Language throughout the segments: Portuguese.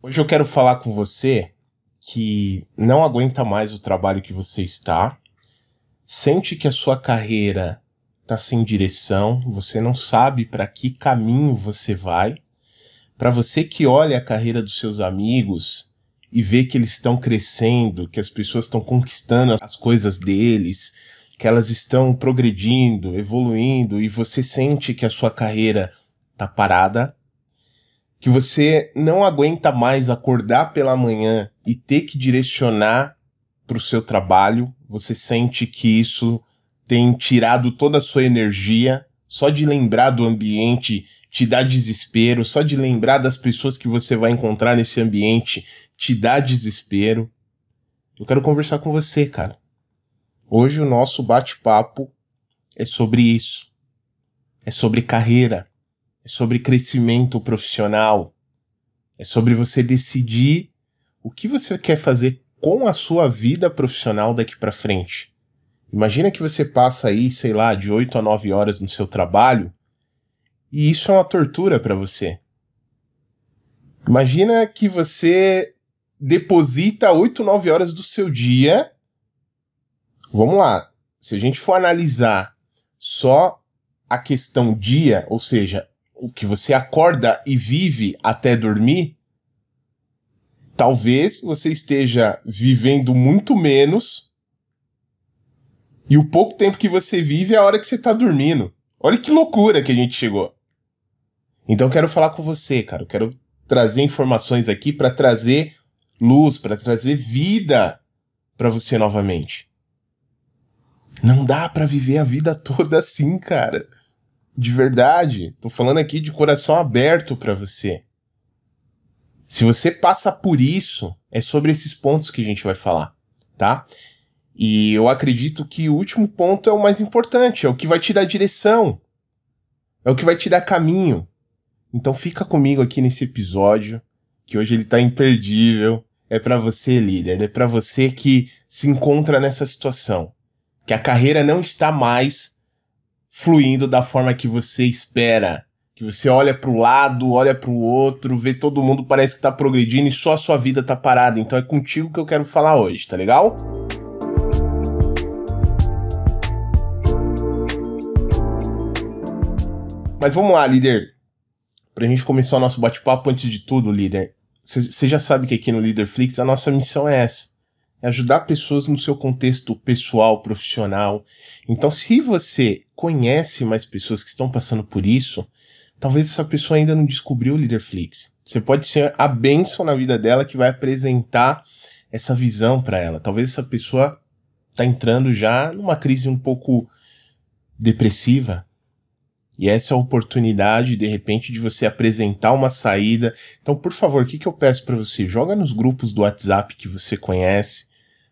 Hoje eu quero falar com você que não aguenta mais o trabalho que você está, sente que a sua carreira está sem direção, você não sabe para que caminho você vai. Para você que olha a carreira dos seus amigos e vê que eles estão crescendo, que as pessoas estão conquistando as coisas deles, que elas estão progredindo, evoluindo e você sente que a sua carreira está parada, que você não aguenta mais acordar pela manhã e ter que direcionar para o seu trabalho, você sente que isso tem tirado toda a sua energia, só de lembrar do ambiente te dá desespero, só de lembrar das pessoas que você vai encontrar nesse ambiente te dá desespero. Eu quero conversar com você, cara. Hoje o nosso bate-papo é sobre isso. É sobre carreira é sobre crescimento profissional, é sobre você decidir o que você quer fazer com a sua vida profissional daqui para frente. Imagina que você passa aí, sei lá, de 8 a 9 horas no seu trabalho e isso é uma tortura para você. Imagina que você deposita 8, 9 horas do seu dia. Vamos lá. Se a gente for analisar só a questão dia, ou seja, que você acorda e vive até dormir, talvez você esteja vivendo muito menos e o pouco tempo que você vive é a hora que você está dormindo. Olha que loucura que a gente chegou. Então quero falar com você, cara. Quero trazer informações aqui para trazer luz, para trazer vida para você novamente. Não dá para viver a vida toda assim, cara de verdade. Tô falando aqui de coração aberto para você. Se você passa por isso, é sobre esses pontos que a gente vai falar, tá? E eu acredito que o último ponto é o mais importante, é o que vai te dar direção. É o que vai te dar caminho. Então fica comigo aqui nesse episódio, que hoje ele tá imperdível. É para você, líder, é para você que se encontra nessa situação, que a carreira não está mais fluindo da forma que você espera. Que você olha para o lado, olha para o outro, vê todo mundo parece que está progredindo e só a sua vida está parada. Então é contigo que eu quero falar hoje, tá legal? Mas vamos lá, líder. Pra gente começar o nosso bate-papo, antes de tudo, líder, você já sabe que aqui no Leaderflix a nossa missão é essa é ajudar pessoas no seu contexto pessoal, profissional. Então, se você conhece mais pessoas que estão passando por isso, talvez essa pessoa ainda não descobriu o Leaderflix. Você pode ser a benção na vida dela que vai apresentar essa visão para ela. Talvez essa pessoa está entrando já numa crise um pouco depressiva. E essa é a oportunidade, de repente, de você apresentar uma saída. Então, por favor, o que, que eu peço para você? Joga nos grupos do WhatsApp que você conhece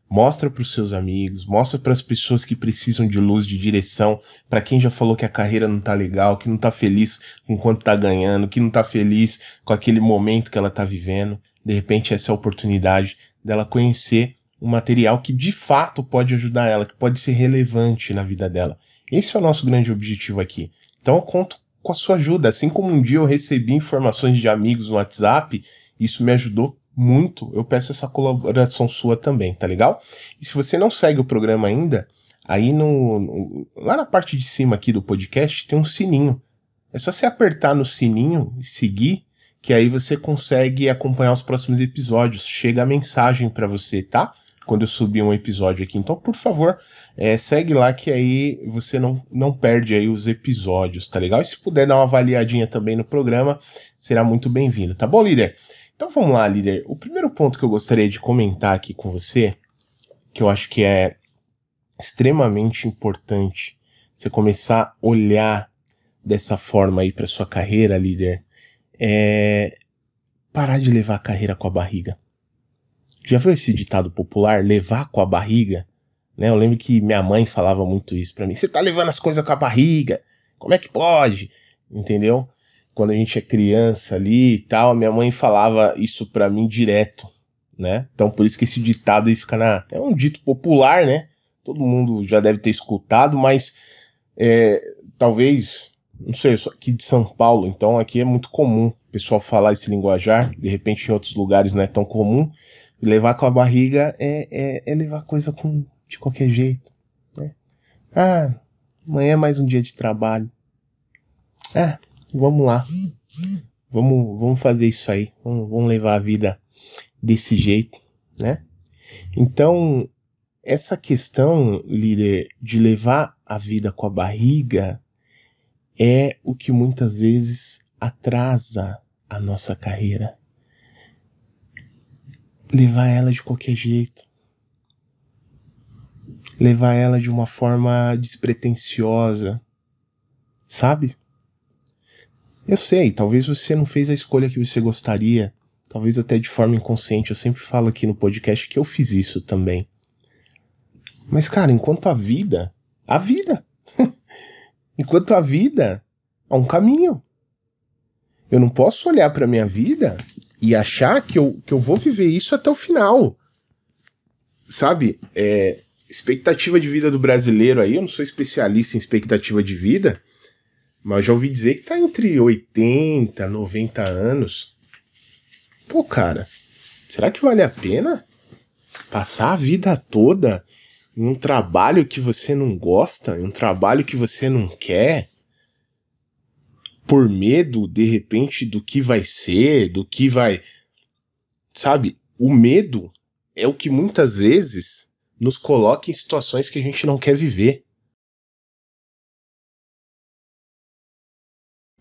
Mostra para os seus amigos, mostra para as pessoas que precisam de luz, de direção, para quem já falou que a carreira não tá legal, que não tá feliz com quanto tá ganhando, que não tá feliz com aquele momento que ela tá vivendo. De repente essa é a oportunidade dela conhecer um material que de fato pode ajudar ela, que pode ser relevante na vida dela. Esse é o nosso grande objetivo aqui. Então eu conto com a sua ajuda. Assim como um dia eu recebi informações de amigos no WhatsApp, isso me ajudou muito, eu peço essa colaboração sua também, tá legal? E se você não segue o programa ainda, aí no, no, lá na parte de cima aqui do podcast tem um sininho. É só você apertar no sininho e seguir, que aí você consegue acompanhar os próximos episódios. Chega a mensagem para você, tá? Quando eu subir um episódio aqui. Então, por favor, é, segue lá que aí você não, não perde aí os episódios, tá legal? E se puder dar uma avaliadinha também no programa, será muito bem-vindo, tá bom, líder? Então vamos lá, líder. O primeiro ponto que eu gostaria de comentar aqui com você, que eu acho que é extremamente importante você começar a olhar dessa forma aí para sua carreira, líder, é parar de levar a carreira com a barriga. Já viu esse ditado popular, levar com a barriga? Né? Eu lembro que minha mãe falava muito isso para mim. Você tá levando as coisas com a barriga? Como é que pode? Entendeu? Quando a gente é criança ali e tal, minha mãe falava isso para mim direto, né? Então por isso que esse ditado aí fica na. É um dito popular, né? Todo mundo já deve ter escutado, mas é, talvez não sei, eu sou aqui de São Paulo, então aqui é muito comum o pessoal falar esse linguajar, de repente em outros lugares não é tão comum. Levar com a barriga é, é, é levar coisa com, de qualquer jeito. Né? Ah, amanhã é mais um dia de trabalho. Ah, vamos lá. Vamos, vamos fazer isso aí. Vamos, vamos levar a vida desse jeito, né? Então, essa questão, líder, de levar a vida com a barriga é o que muitas vezes atrasa a nossa carreira. Levar ela de qualquer jeito. Levar ela de uma forma despretensiosa. Sabe? Eu sei, talvez você não fez a escolha que você gostaria, talvez até de forma inconsciente. Eu sempre falo aqui no podcast que eu fiz isso também. Mas, cara, enquanto a vida, a vida. Enquanto a vida é um caminho. Eu não posso olhar para minha vida e achar que eu, que eu vou viver isso até o final. Sabe? É, expectativa de vida do brasileiro aí, eu não sou especialista em expectativa de vida, mas já ouvi dizer que tá entre 80, 90 anos. Pô, cara, será que vale a pena passar a vida toda em um trabalho que você não gosta, em um trabalho que você não quer, por medo, de repente, do que vai ser, do que vai. Sabe? O medo é o que muitas vezes nos coloca em situações que a gente não quer viver.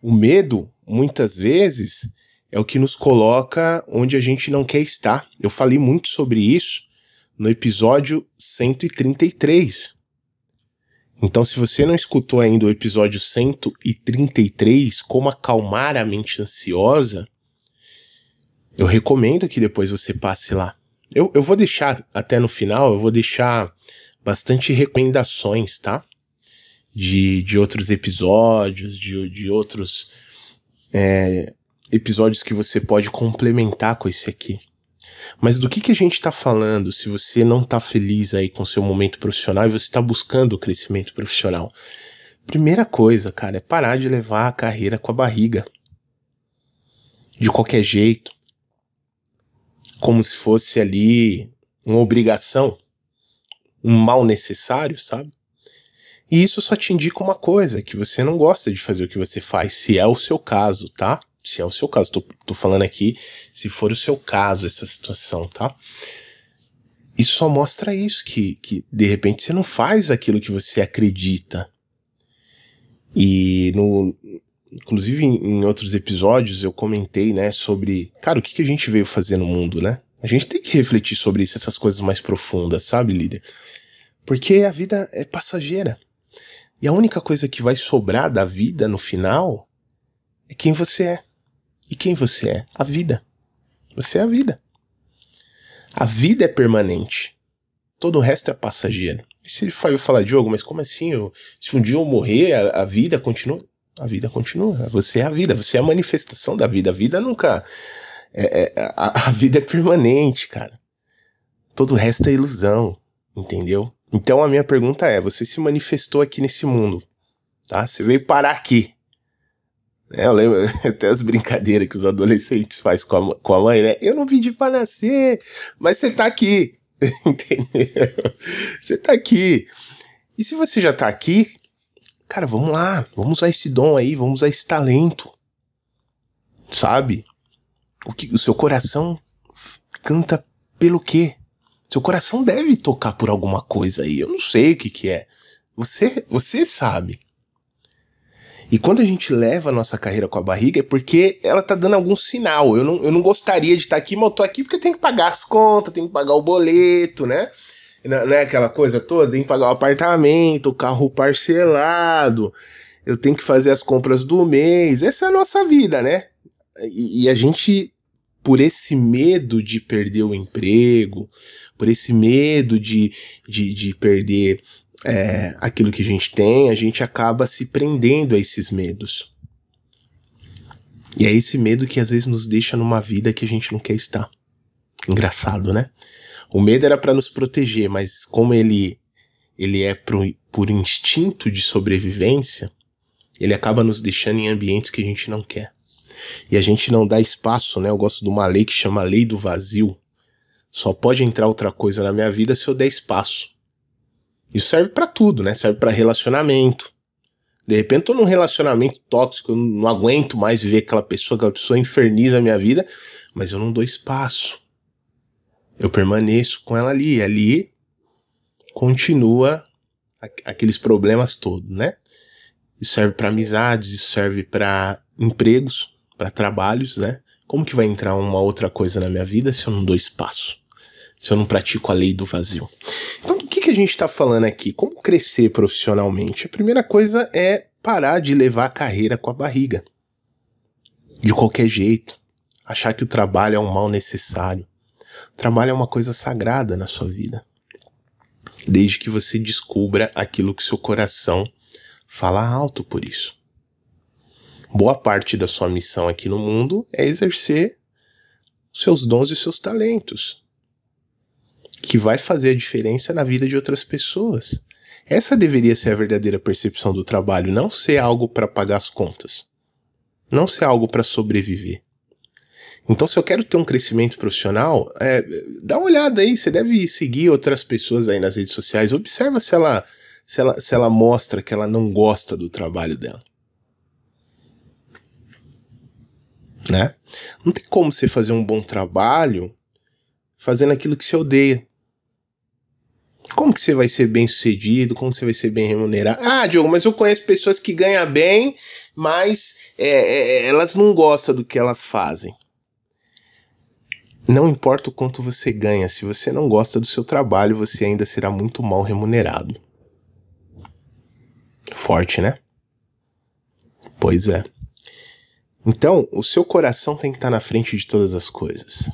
O medo, muitas vezes, é o que nos coloca onde a gente não quer estar. Eu falei muito sobre isso no episódio 133. Então, se você não escutou ainda o episódio 133, Como Acalmar a Mente Ansiosa, eu recomendo que depois você passe lá. Eu, eu vou deixar até no final, eu vou deixar bastante recomendações, tá? De, de outros episódios, de, de outros é, episódios que você pode complementar com esse aqui. Mas do que, que a gente está falando se você não está feliz aí com seu momento profissional e você está buscando o crescimento profissional? Primeira coisa, cara, é parar de levar a carreira com a barriga. De qualquer jeito. Como se fosse ali uma obrigação, um mal necessário, sabe? E isso só te indica uma coisa, que você não gosta de fazer o que você faz, se é o seu caso, tá? se é o seu caso. Tô, tô falando aqui se for o seu caso essa situação, tá? Isso só mostra isso, que, que de repente você não faz aquilo que você acredita. E no. Inclusive em, outros episódios eu comentei, né, sobre. Cara, o que, que a gente veio fazer no mundo, né? A gente tem que refletir sobre isso, essas coisas mais profundas, sabe, líder? Porque a vida é passageira. E a única coisa que vai sobrar da vida no final é quem você é. E quem você é? A vida. Você é a vida. A vida é permanente. Todo o resto é passageiro. E se ele falar, Diogo, mas como assim? Eu, se um dia eu morrer, a, a, vida continua? A vida continua. Você é a vida. Você é a manifestação da vida. A vida nunca. É, é, a, a vida é permanente, cara. Todo o resto é ilusão. Entendeu? Então a minha pergunta é: você se manifestou aqui nesse mundo, tá? Você veio parar aqui. É, eu lembro até as brincadeiras que os adolescentes fazem com a, com a mãe, né? Eu não pedi pra nascer, mas você tá aqui. Entendeu? Você tá aqui. E se você já tá aqui, cara, vamos lá, vamos usar esse dom aí, vamos usar esse talento. Sabe? O que o seu coração canta pelo quê? Seu coração deve tocar por alguma coisa aí. Eu não sei o que que é. Você, você sabe. E quando a gente leva a nossa carreira com a barriga é porque ela tá dando algum sinal. Eu não, eu não gostaria de estar aqui, mas eu tô aqui porque eu tenho que pagar as contas, tenho que pagar o boleto, né? Não é aquela coisa toda? Tem que pagar o apartamento, o carro parcelado, eu tenho que fazer as compras do mês. Essa é a nossa vida, né? E, e a gente, por esse medo de perder o emprego, por esse medo de, de, de perder é, aquilo que a gente tem, a gente acaba se prendendo a esses medos. E é esse medo que às vezes nos deixa numa vida que a gente não quer estar. Engraçado, né? O medo era para nos proteger, mas como ele ele é pro, por instinto de sobrevivência, ele acaba nos deixando em ambientes que a gente não quer. E a gente não dá espaço, né? Eu gosto de uma lei que chama lei do vazio. Só pode entrar outra coisa na minha vida se eu der espaço. Isso serve para tudo, né? Serve para relacionamento. De repente eu tô num relacionamento tóxico, eu não aguento mais ver aquela pessoa, aquela pessoa inferniza a minha vida, mas eu não dou espaço. Eu permaneço com ela ali, ali continua aqueles problemas todos, né? Isso serve para amizades, isso serve para empregos, para trabalhos, né? Como que vai entrar uma outra coisa na minha vida se eu não dou espaço? Se eu não pratico a lei do vazio? Então, o que, que a gente está falando aqui? Como crescer profissionalmente? A primeira coisa é parar de levar a carreira com a barriga. De qualquer jeito. Achar que o trabalho é um mal necessário. O trabalho é uma coisa sagrada na sua vida. Desde que você descubra aquilo que seu coração fala alto por isso boa parte da sua missão aqui no mundo é exercer seus dons e seus talentos, que vai fazer a diferença na vida de outras pessoas. Essa deveria ser a verdadeira percepção do trabalho, não ser algo para pagar as contas, não ser algo para sobreviver. Então, se eu quero ter um crescimento profissional, é, dá uma olhada aí. Você deve seguir outras pessoas aí nas redes sociais. Observa se ela, se ela, se ela mostra que ela não gosta do trabalho dela. né? Não tem como você fazer um bom trabalho fazendo aquilo que você odeia. Como que você vai ser bem sucedido? Como você vai ser bem remunerado? Ah, Diogo, mas eu conheço pessoas que ganham bem, mas é, é, elas não gostam do que elas fazem. Não importa o quanto você ganha, se você não gosta do seu trabalho, você ainda será muito mal remunerado. Forte, né? Pois é. Então, o seu coração tem que estar na frente de todas as coisas.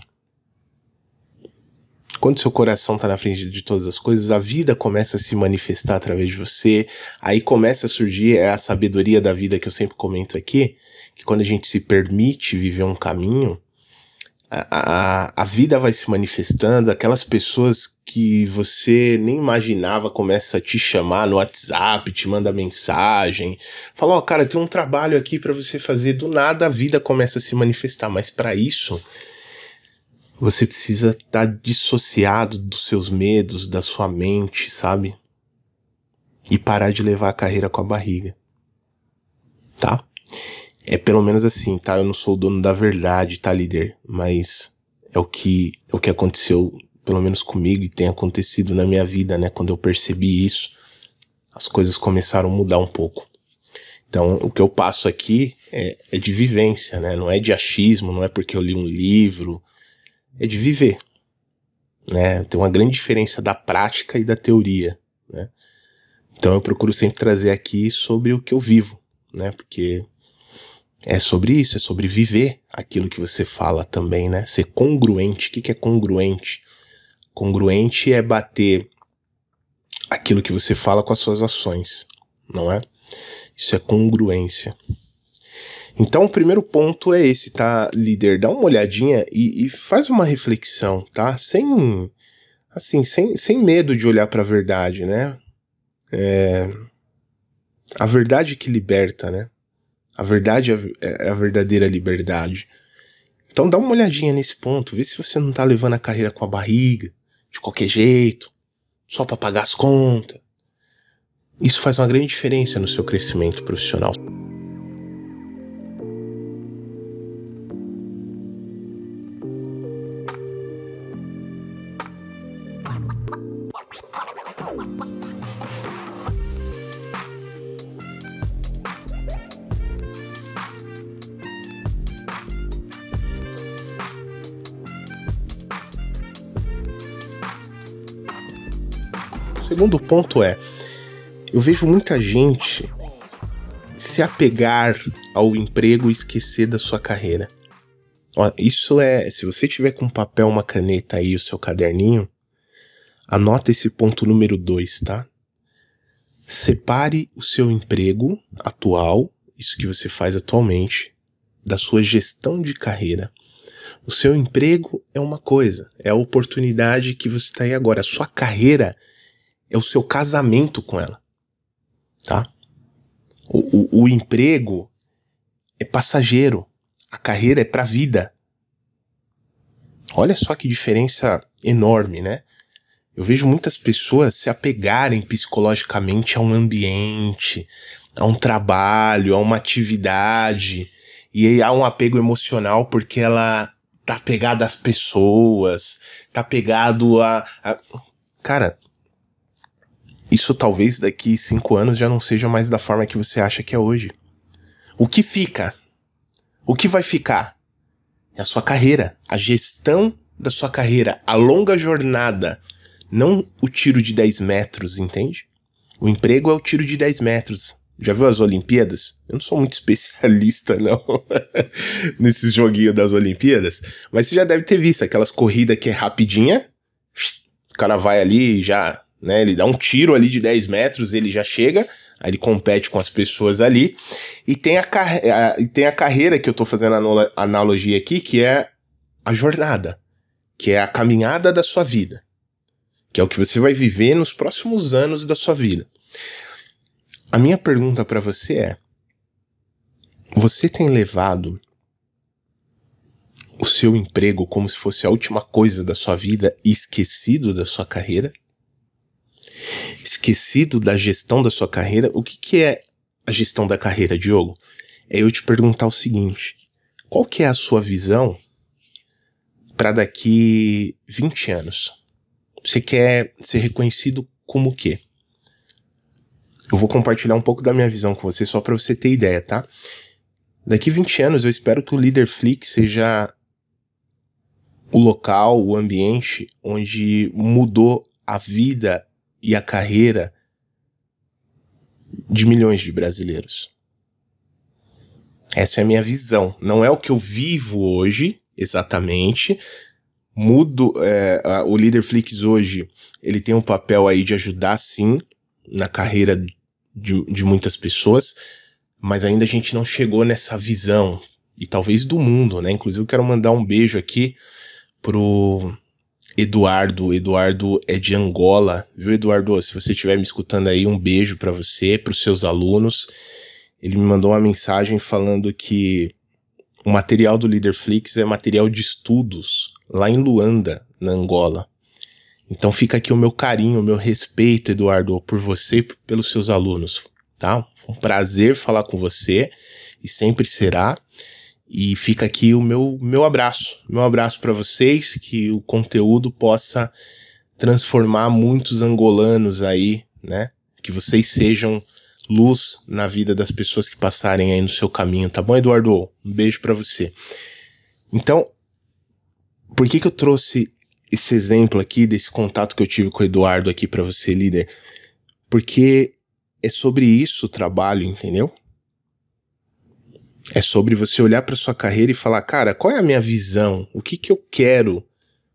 Quando seu coração está na frente de todas as coisas, a vida começa a se manifestar através de você. Aí começa a surgir a sabedoria da vida que eu sempre comento aqui, que quando a gente se permite viver um caminho, a, a, vida vai se manifestando, aquelas pessoas que você nem imaginava começa a te chamar no WhatsApp, te manda mensagem, fala, ó, oh, cara, tem um trabalho aqui para você fazer, do nada a vida começa a se manifestar, mas para isso você precisa estar tá dissociado dos seus medos, da sua mente, sabe? E parar de levar a carreira com a barriga. Tá? É pelo menos assim, tá? Eu não sou o dono da verdade, tá, líder? Mas é o que, é o que aconteceu, pelo menos comigo, e tem acontecido na minha vida, né? Quando eu percebi isso, as coisas começaram a mudar um pouco. Então, o que eu passo aqui é, é de vivência, né? Não é de achismo, não é porque eu li um livro, é de viver. Né? Tem uma grande diferença da prática e da teoria, né? Então eu procuro sempre trazer aqui sobre o que eu vivo, né? Porque é sobre isso, é sobre viver aquilo que você fala também, né? Ser congruente. O que é congruente? Congruente é bater aquilo que você fala com as suas ações, não é? Isso é congruência. Então, o primeiro ponto é esse, tá, líder? Dá uma olhadinha e, e faz uma reflexão, tá? Sem, assim, sem, sem medo de olhar para a verdade, né? É, a verdade que liberta, né? A verdade é, é a verdadeira liberdade. Então dá uma olhadinha nesse ponto, vê se você não tá levando a carreira com a barriga, de qualquer jeito, só para pagar as contas. Isso faz uma grande diferença no seu crescimento profissional. Segundo ponto é: eu vejo muita gente se apegar ao emprego e esquecer da sua carreira. Isso é, se você tiver com papel, uma caneta aí, o seu caderninho, anota esse ponto número 2, tá? Separe o seu emprego atual, isso que você faz atualmente, da sua gestão de carreira. O seu emprego é uma coisa, é a oportunidade que você está aí agora. A sua carreira é o seu casamento com ela. Tá? O, o, o emprego é passageiro, a carreira é para vida. Olha só que diferença enorme, né? Eu vejo muitas pessoas se apegarem psicologicamente a um ambiente, a um trabalho, a uma atividade, e há um apego emocional porque ela tá pegada às pessoas, tá pegado a, a... Cara, isso talvez daqui cinco anos já não seja mais da forma que você acha que é hoje. O que fica? O que vai ficar? É a sua carreira, a gestão da sua carreira, a longa jornada, não o tiro de 10 metros, entende? O emprego é o tiro de 10 metros. Já viu as Olimpíadas? Eu não sou muito especialista, não, nesses joguinhos das Olimpíadas, mas você já deve ter visto aquelas corridas que é rapidinha, o cara vai ali e já, né, ele dá um tiro ali de 10 metros, ele já chega, aí ele compete com as pessoas ali, e tem a, a, tem a carreira que eu tô fazendo a analogia aqui, que é a jornada, que é a caminhada da sua vida que é o que você vai viver nos próximos anos da sua vida. A minha pergunta para você é: você tem levado o seu emprego como se fosse a última coisa da sua vida e esquecido da sua carreira? Esquecido da gestão da sua carreira? O que, que é a gestão da carreira, Diogo? É eu te perguntar o seguinte: qual que é a sua visão para daqui 20 anos? Você quer ser reconhecido como o quê? Eu vou compartilhar um pouco da minha visão com você só para você ter ideia, tá? Daqui 20 anos eu espero que o Leader Flick seja o local, o ambiente onde mudou a vida e a carreira de milhões de brasileiros. Essa é a minha visão. Não é o que eu vivo hoje, exatamente, mudo é, a, o líder Flix hoje ele tem um papel aí de ajudar sim na carreira de, de muitas pessoas mas ainda a gente não chegou nessa visão e talvez do mundo né inclusive eu quero mandar um beijo aqui pro Eduardo Eduardo é de Angola viu Eduardo se você estiver me escutando aí um beijo para você para os seus alunos ele me mandou uma mensagem falando que o material do Leaderflix é material de estudos lá em Luanda, na Angola. Então fica aqui o meu carinho, o meu respeito, Eduardo, por você e pelos seus alunos, tá? Um prazer falar com você e sempre será. E fica aqui o meu, meu abraço, meu abraço para vocês, que o conteúdo possa transformar muitos angolanos aí, né? Que vocês sejam luz na vida das pessoas que passarem aí no seu caminho, tá bom, Eduardo? Um beijo para você. Então, por que que eu trouxe esse exemplo aqui desse contato que eu tive com o Eduardo aqui para você, líder? Porque é sobre isso o trabalho, entendeu? É sobre você olhar para sua carreira e falar, cara, qual é a minha visão? O que que eu quero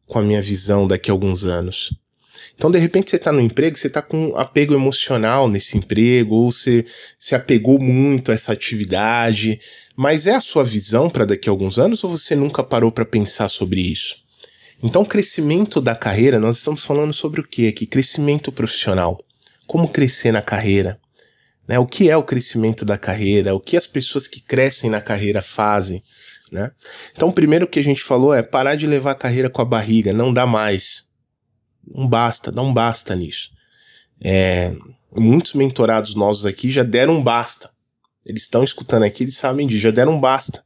com a minha visão daqui a alguns anos? Então, de repente, você está no emprego, você está com apego emocional nesse emprego, ou você se apegou muito a essa atividade, mas é a sua visão para daqui a alguns anos ou você nunca parou para pensar sobre isso? Então, crescimento da carreira, nós estamos falando sobre o que aqui? Crescimento profissional. Como crescer na carreira? Né? O que é o crescimento da carreira? O que as pessoas que crescem na carreira fazem? Né? Então, o primeiro que a gente falou é parar de levar a carreira com a barriga, não dá mais. Não basta, não basta nisso. É, muitos mentorados nossos aqui já deram um basta. Eles estão escutando aqui, eles sabem disso, já deram um basta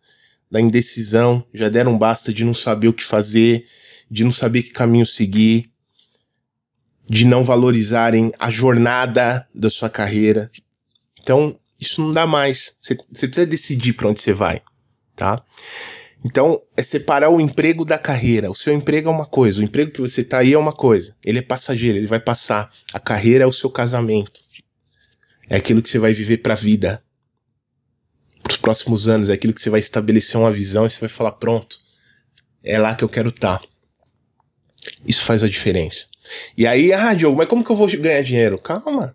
da indecisão, já deram um basta de não saber o que fazer, de não saber que caminho seguir, de não valorizarem a jornada da sua carreira. Então, isso não dá mais. Você precisa decidir para onde você vai, tá? Então, é separar o emprego da carreira. O seu emprego é uma coisa, o emprego que você está aí é uma coisa. Ele é passageiro, ele vai passar. A carreira é o seu casamento. É aquilo que você vai viver para a vida. Para os próximos anos, é aquilo que você vai estabelecer uma visão e você vai falar: pronto, é lá que eu quero estar. Tá. Isso faz a diferença. E aí, ah, Diogo, mas como que eu vou ganhar dinheiro? Calma.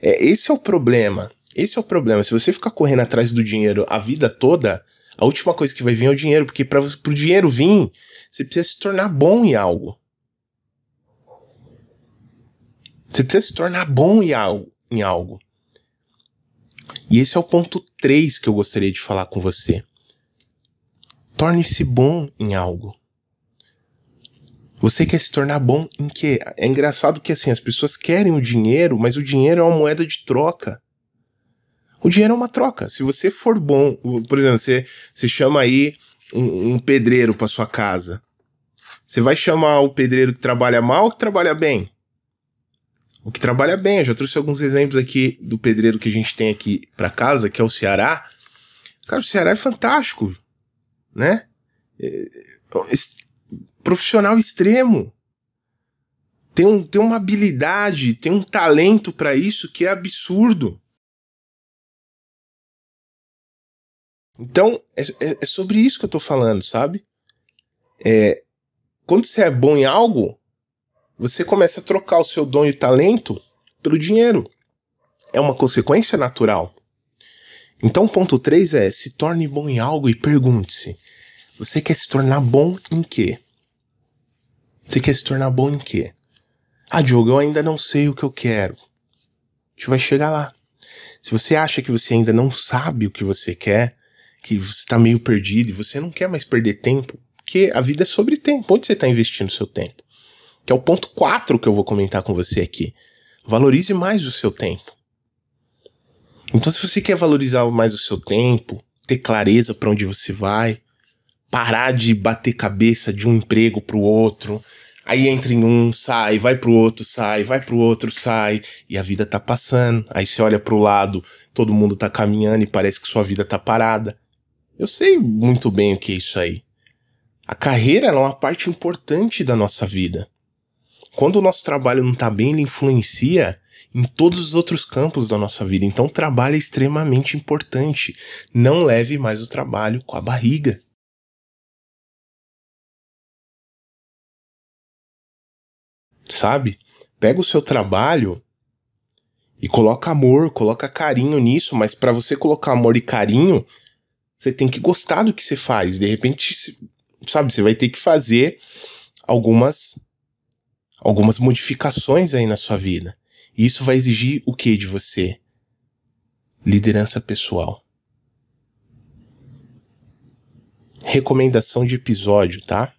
É, esse é o problema. Esse é o problema. Se você ficar correndo atrás do dinheiro a vida toda, a última coisa que vai vir é o dinheiro, porque para o dinheiro vir, você precisa se tornar bom em algo. Você precisa se tornar bom em algo. Em algo. E esse é o ponto 3 que eu gostaria de falar com você. Torne-se bom em algo. Você quer se tornar bom em quê? É engraçado que assim, as pessoas querem o dinheiro, mas o dinheiro é uma moeda de troca. O dinheiro é uma troca. Se você for bom, por exemplo, você, você chama aí um, um pedreiro para sua casa. Você vai chamar o pedreiro que trabalha mal ou que trabalha bem? O que trabalha bem. Eu já trouxe alguns exemplos aqui do pedreiro que a gente tem aqui para casa, que é o Ceará. Cara, o Ceará é fantástico, né? É, profissional extremo. Tem, um, tem uma habilidade, tem um talento para isso que é absurdo. Então, é, é, é, sobre isso que eu tô falando, sabe? É, quando você é bom em algo, você começa a trocar o seu dom e talento pelo dinheiro. É uma consequência natural. Então, ponto 3 é: se torne bom em algo e pergunte-se: você quer se tornar bom em quê? Você quer se tornar bom em quê? Ah, Diogo, eu ainda não sei o que eu quero. A gente vai chegar lá. Se você acha que você ainda não sabe o que você quer, que você está meio perdido e você não quer mais perder tempo, porque a vida é sobre tempo. Onde você está investindo o seu tempo? Que é o ponto 4 que eu vou comentar com você aqui. Valorize mais o seu tempo. Então, se você quer valorizar mais o seu tempo, ter clareza para onde você vai, parar de bater cabeça de um emprego para o outro, aí entra em um, sai, vai pro outro, sai, vai pro outro, sai, e a vida tá passando. Aí você olha pro lado, todo mundo tá caminhando e parece que sua vida tá parada. Eu sei muito bem o que é isso aí. A carreira é uma parte importante da nossa vida. Quando o nosso trabalho não está bem, ele influencia em todos os outros campos da nossa vida. Então, o trabalho é extremamente importante. Não leve mais o trabalho com a barriga. Sabe? Pega o seu trabalho e coloca amor, coloca carinho nisso, mas para você colocar amor e carinho, você tem que gostar do que você faz. De repente, sabe, você vai ter que fazer algumas algumas modificações aí na sua vida. E isso vai exigir o que de você? Liderança pessoal. Recomendação de episódio, tá?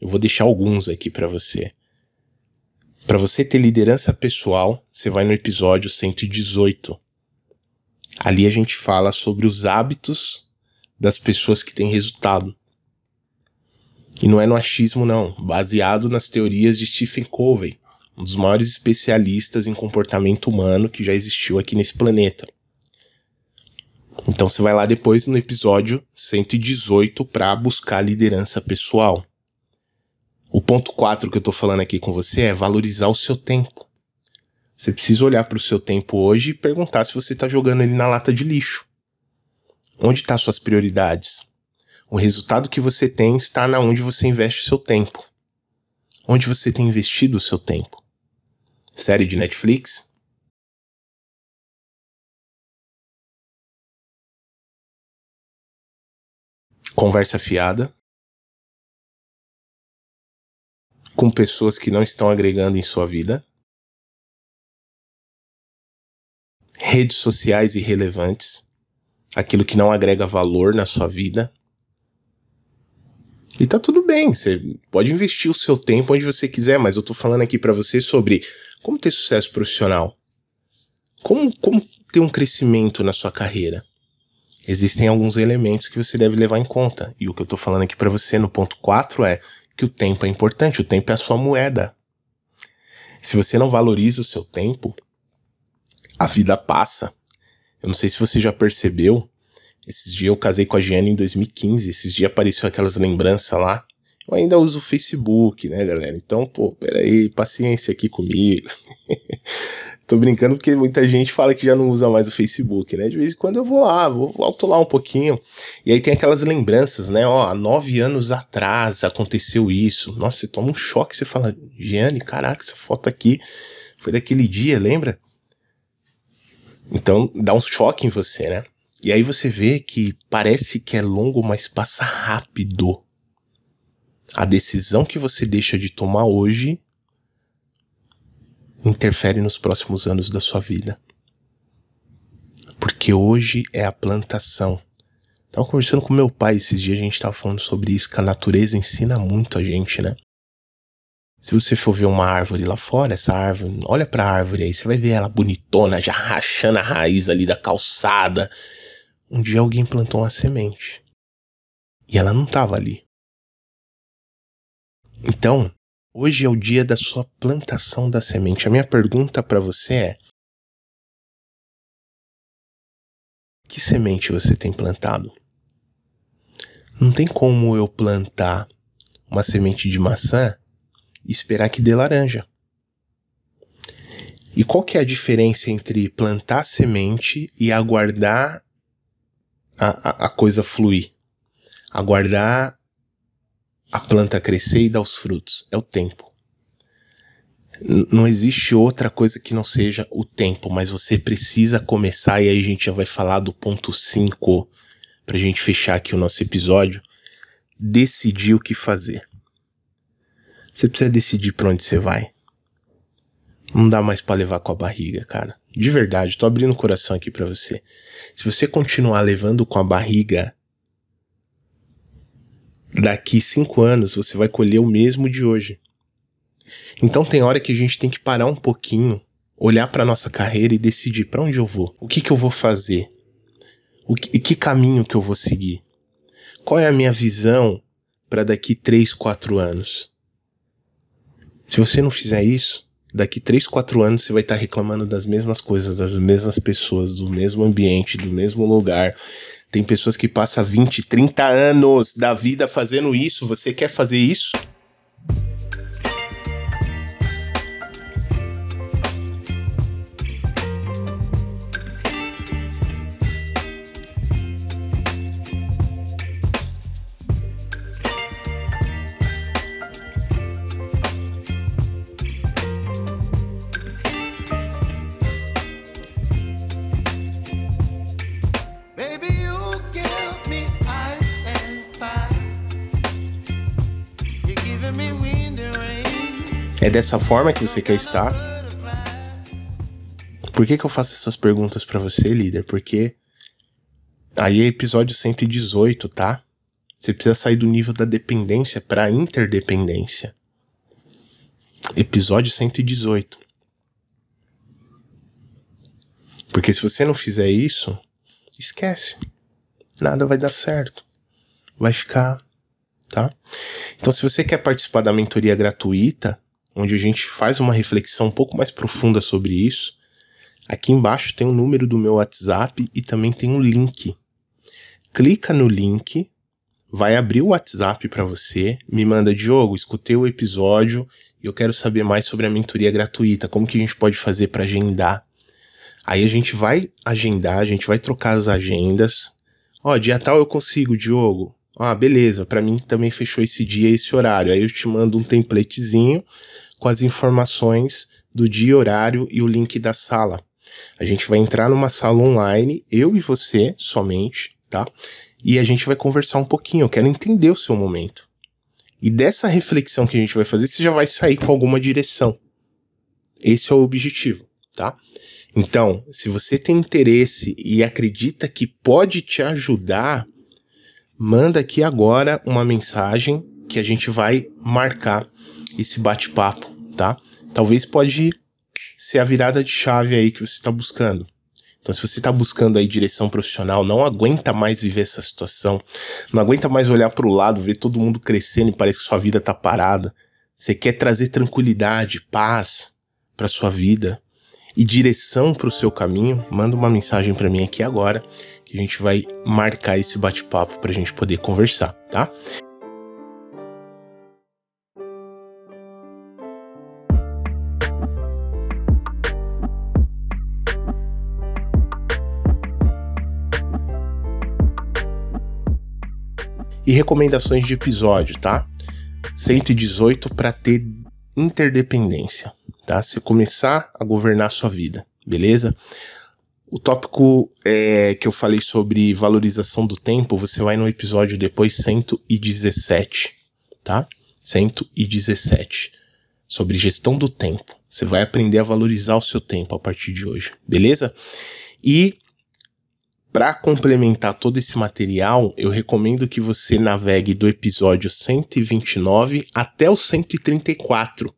Eu vou deixar alguns aqui para você. Para você ter liderança pessoal, você vai no episódio 118. Ali a gente fala sobre os hábitos das pessoas que têm resultado. E não é no achismo, não, baseado nas teorias de Stephen Covey, um dos maiores especialistas em comportamento humano que já existiu aqui nesse planeta. Então você vai lá depois no episódio 118 para buscar liderança pessoal. O ponto 4 que eu estou falando aqui com você é valorizar o seu tempo. Você precisa olhar para o seu tempo hoje e perguntar se você está jogando ele na lata de lixo. Onde estão tá suas prioridades? O resultado que você tem está na onde você investe o seu tempo. Onde você tem investido o seu tempo? Série de Netflix? Conversa fiada? Com pessoas que não estão agregando em sua vida? Redes sociais irrelevantes? aquilo que não agrega valor na sua vida. E tá tudo bem, você pode investir o seu tempo onde você quiser, mas eu tô falando aqui para você sobre como ter sucesso profissional. Como, como ter um crescimento na sua carreira. Existem alguns elementos que você deve levar em conta. E o que eu tô falando aqui para você no ponto 4 é que o tempo é importante, o tempo é a sua moeda. Se você não valoriza o seu tempo, a vida passa. Eu não sei se você já percebeu. Esses dias eu casei com a Giane em 2015. Esses dias apareceu aquelas lembranças lá. Eu ainda uso o Facebook, né, galera? Então, pô, peraí, paciência aqui comigo. Tô brincando porque muita gente fala que já não usa mais o Facebook, né? De vez em quando eu vou lá, vou lá um pouquinho. E aí tem aquelas lembranças, né? Ó, há nove anos atrás aconteceu isso. Nossa, você toma um choque, você fala, Giane, caraca, essa foto aqui foi daquele dia, lembra? Então dá um choque em você, né? E aí você vê que parece que é longo, mas passa rápido. A decisão que você deixa de tomar hoje interfere nos próximos anos da sua vida. Porque hoje é a plantação. Tava conversando com meu pai esses dias, a gente tava falando sobre isso, que a natureza ensina muito a gente, né? Se você for ver uma árvore lá fora, essa árvore, olha pra árvore aí, você vai ver ela bonitona, já rachando a raiz ali da calçada. Um dia alguém plantou uma semente. E ela não tava ali. Então, hoje é o dia da sua plantação da semente. A minha pergunta para você é: Que semente você tem plantado? Não tem como eu plantar uma semente de maçã e esperar que dê laranja. E qual que é a diferença entre plantar semente e aguardar a, a, a coisa fluir? Aguardar a planta crescer e dar os frutos. É o tempo. Não existe outra coisa que não seja o tempo, mas você precisa começar, e aí a gente já vai falar do ponto 5 pra gente fechar aqui o nosso episódio. Decidir o que fazer. Você precisa decidir pra onde você vai. Não dá mais para levar com a barriga, cara. De verdade, tô abrindo o coração aqui para você. Se você continuar levando com a barriga, daqui cinco anos você vai colher o mesmo de hoje. Então tem hora que a gente tem que parar um pouquinho, olhar para nossa carreira e decidir para onde eu vou, o que que eu vou fazer, o que, que caminho que eu vou seguir, qual é a minha visão para daqui três, quatro anos. Se você não fizer isso, daqui 3, 4 anos você vai estar tá reclamando das mesmas coisas, das mesmas pessoas, do mesmo ambiente, do mesmo lugar. Tem pessoas que passam 20, 30 anos da vida fazendo isso. Você quer fazer isso? Dessa forma que você quer estar? Por que, que eu faço essas perguntas para você, líder? Porque aí é episódio 118, tá? Você precisa sair do nível da dependência para interdependência. Episódio 118. Porque se você não fizer isso, esquece. Nada vai dar certo. Vai ficar, tá? Então, se você quer participar da mentoria gratuita, onde a gente faz uma reflexão um pouco mais profunda sobre isso. Aqui embaixo tem o número do meu WhatsApp e também tem um link. Clica no link, vai abrir o WhatsApp para você, me manda Diogo, escutei o episódio e eu quero saber mais sobre a mentoria gratuita, como que a gente pode fazer para agendar. Aí a gente vai agendar, a gente vai trocar as agendas. Ó, dia tal eu consigo, Diogo. Ah, beleza, para mim também fechou esse dia esse horário. Aí eu te mando um templatezinho com as informações do dia, horário e o link da sala. A gente vai entrar numa sala online, eu e você somente, tá? E a gente vai conversar um pouquinho. Eu quero entender o seu momento. E dessa reflexão que a gente vai fazer, você já vai sair com alguma direção. Esse é o objetivo, tá? Então, se você tem interesse e acredita que pode te ajudar, manda aqui agora uma mensagem que a gente vai marcar esse bate-papo, tá? Talvez pode ser a virada de chave aí que você está buscando. Então, se você está buscando aí direção profissional, não aguenta mais viver essa situação, não aguenta mais olhar para o lado, ver todo mundo crescendo e parece que sua vida está parada. Você quer trazer tranquilidade, paz para sua vida e direção para o seu caminho? Manda uma mensagem para mim aqui agora que a gente vai marcar esse bate-papo para a gente poder conversar, tá? E recomendações de episódio, tá? 118 para ter interdependência, tá? Se começar a governar a sua vida, beleza? O tópico é, que eu falei sobre valorização do tempo, você vai no episódio depois 117, tá? 117. Sobre gestão do tempo. Você vai aprender a valorizar o seu tempo a partir de hoje, beleza? E para complementar todo esse material, eu recomendo que você navegue do episódio 129 até o 134,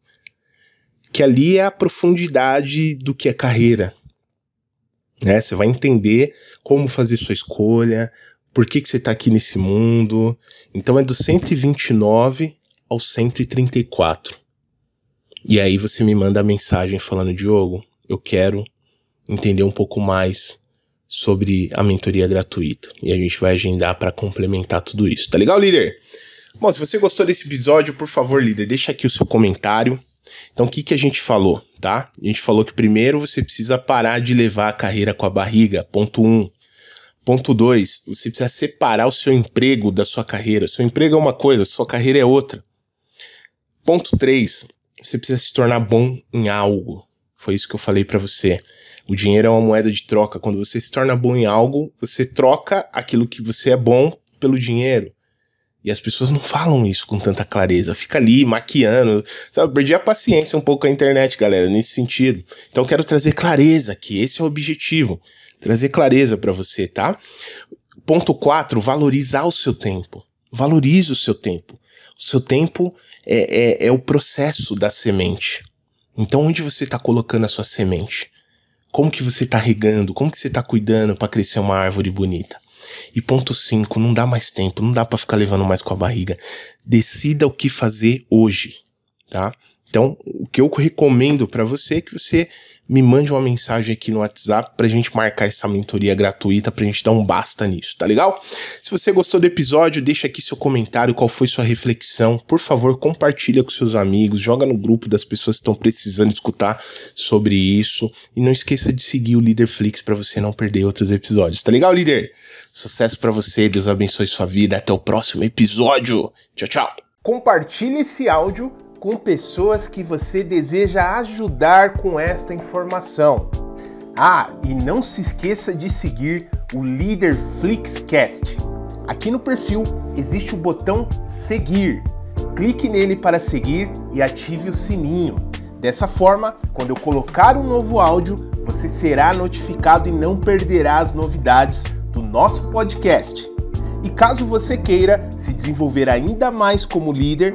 que ali é a profundidade do que é carreira. Né? Você vai entender como fazer sua escolha, por que, que você está aqui nesse mundo. Então é do 129 ao 134. E aí você me manda a mensagem falando, Diogo, eu quero entender um pouco mais sobre a mentoria gratuita. E a gente vai agendar para complementar tudo isso. Tá legal, líder? Bom, se você gostou desse episódio, por favor, líder, deixa aqui o seu comentário. Então, o que, que a gente falou, tá? A gente falou que primeiro você precisa parar de levar a carreira com a barriga, ponto 1. Um. Ponto 2, você precisa separar o seu emprego da sua carreira. Seu emprego é uma coisa, sua carreira é outra. Ponto 3, você precisa se tornar bom em algo. Foi isso que eu falei para você. O dinheiro é uma moeda de troca. Quando você se torna bom em algo, você troca aquilo que você é bom pelo dinheiro. E as pessoas não falam isso com tanta clareza. Fica ali maquiando. Sabe, perdi a paciência um pouco com a internet, galera, nesse sentido. Então quero trazer clareza aqui. Esse é o objetivo. Trazer clareza para você, tá? Ponto 4, valorizar o seu tempo. Valorize o seu tempo. O seu tempo é, é, é o processo da semente. Então, onde você está colocando a sua semente? Como que você está regando? Como que você está cuidando para crescer uma árvore bonita? E ponto 5, não dá mais tempo, não dá para ficar levando mais com a barriga. Decida o que fazer hoje, tá? Então, o que eu recomendo para você é que você me mande uma mensagem aqui no WhatsApp pra gente marcar essa mentoria gratuita, pra gente dar um basta nisso, tá legal? Se você gostou do episódio, deixa aqui seu comentário, qual foi sua reflexão. Por favor, compartilha com seus amigos, joga no grupo das pessoas que estão precisando escutar sobre isso. E não esqueça de seguir o Leaderflix para você não perder outros episódios, tá legal, líder? Sucesso para você, Deus abençoe sua vida. Até o próximo episódio. Tchau, tchau. Compartilhe esse áudio com pessoas que você deseja ajudar com esta informação. Ah, e não se esqueça de seguir o Leader Flixcast. Aqui no perfil existe o botão seguir. Clique nele para seguir e ative o sininho. Dessa forma, quando eu colocar um novo áudio, você será notificado e não perderá as novidades do nosso podcast. E caso você queira se desenvolver ainda mais como líder,